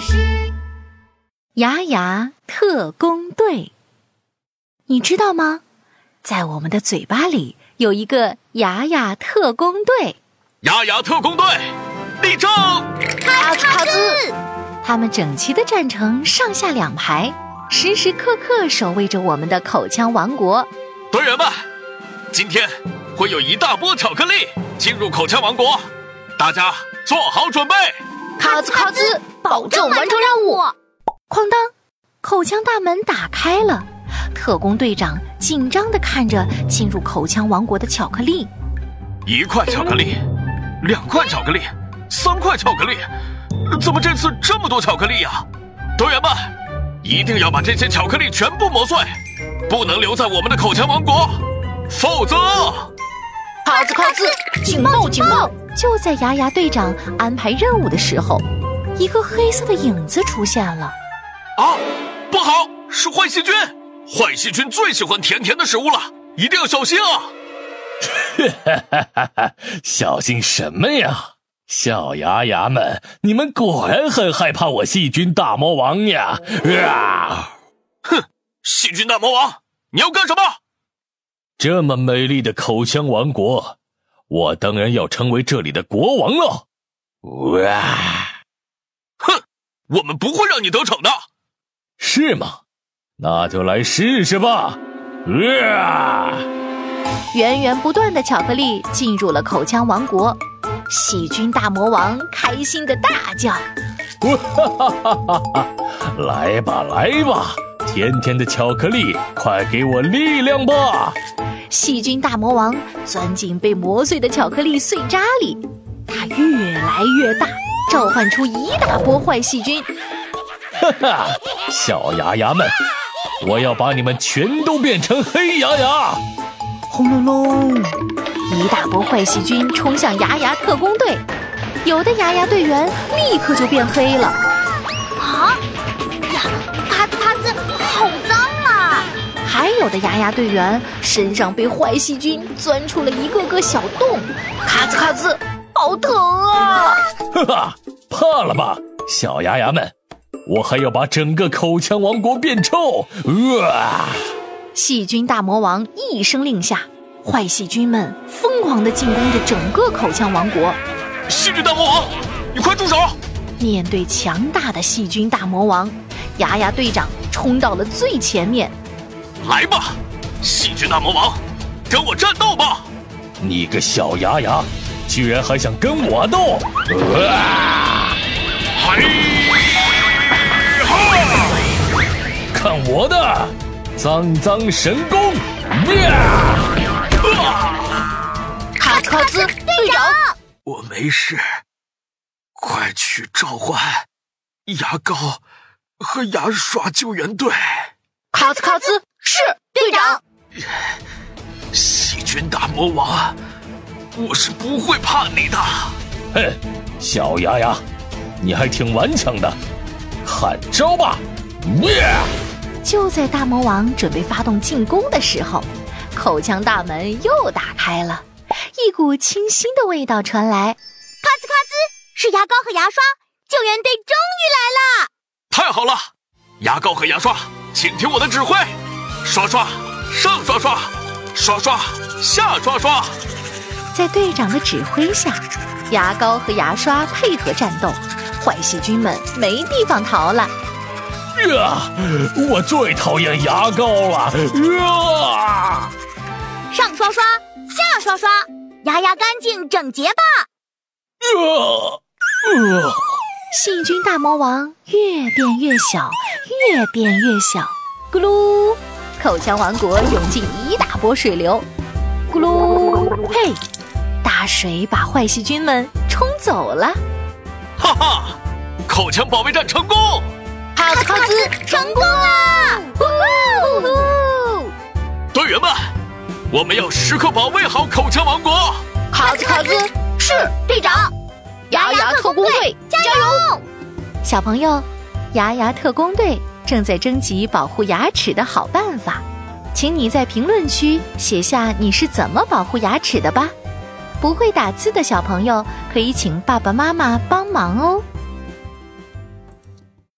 士。牙牙特工队，你知道吗？在我们的嘴巴里有一个牙牙特工队。牙牙特工队，立正！卡兹卡兹，他们整齐的站成上下两排，时时刻刻守卫着我们的口腔王国。队员们，今天会有一大波巧克力进入口腔王国，大家做好准备。卡兹卡兹，保证完成任务。哐当，口腔大门打开了，特工队长紧张地看着进入口腔王国的巧克力。一块巧克力，两块巧克力，三块巧克力，怎么这次这么多巧克力呀？队员们，一定要把这些巧克力全部磨碎，不能留在我们的口腔王国，否则……卡兹卡兹，警报警报！就在牙牙队长安排任务的时候，一个黑色的影子出现了。啊，不好，是坏细菌！坏细菌最喜欢甜甜的食物了，一定要小心啊！哈哈哈哈！小心什么呀？小牙牙们，你们果然很害怕我细菌大魔王呀！啊！哼，细菌大魔王，你要干什么？这么美丽的口腔王国。我当然要成为这里的国王了！哇！哼，我们不会让你得逞的，是吗？那就来试试吧！啊！源源不断的巧克力进入了口腔王国，细菌大魔王开心的大叫：“哈哈哈哈哈！来吧，来吧，甜甜的巧克力，快给我力量吧！”细菌大魔王钻进被磨碎的巧克力碎渣里，它越来越大，召唤出一大波坏细菌。哈哈，小牙牙们，我要把你们全都变成黑牙牙！轰隆隆，一大波坏细菌冲向牙牙特工队，有的牙牙队员立刻就变黑了。啊呀，咔兹咔兹，好脏啊！还有的牙牙队员身上被坏细菌钻出了一个个小洞，咔兹咔兹，好疼啊！哈哈，怕了吧，小牙牙们！我还要把整个口腔王国变臭！啊！细菌大魔王一声令下，坏细菌们疯狂地进攻着整个口腔王国。细菌大魔王，你快住手！面对强大的细菌大魔王，牙牙队长冲到了最前面。来吧，细菌大魔王，跟我战斗吧！你个小牙牙，居然还想跟我斗！啊！嘿哈！看我的脏脏神功！卡兹卡兹队长，我没事，快去召唤牙膏和牙刷救援队！卡兹卡兹。是队长，细菌大魔王，我是不会怕你的。哼，小牙牙，你还挺顽强的，喊招吧！就在大魔王准备发动进攻的时候，口腔大门又打开了，一股清新的味道传来。咔兹咔兹，是牙膏和牙刷，救援队终于来了！太好了，牙膏和牙刷，请听我的指挥。刷刷，上刷刷，刷刷下刷刷，在队长的指挥下，牙膏和牙刷配合战斗，坏细菌们没地方逃了。呀，我最讨厌牙膏了！啊，上刷刷，下刷刷，牙牙干净整洁吧！啊，啊，细菌大魔王越变越小，越变越小，咕噜。口腔王国涌进一大波水流，咕噜！嘿，大水把坏细菌们冲走了。哈哈，口腔保卫战成功！卡兹卡兹成功啦！呜呜！队员们，我们要时刻保卫好口腔王国。卡兹卡兹是队长，牙牙特工队加油！小朋友，牙牙特工队。正在征集保护牙齿的好办法，请你在评论区写下你是怎么保护牙齿的吧。不会打字的小朋友可以请爸爸妈妈帮忙哦。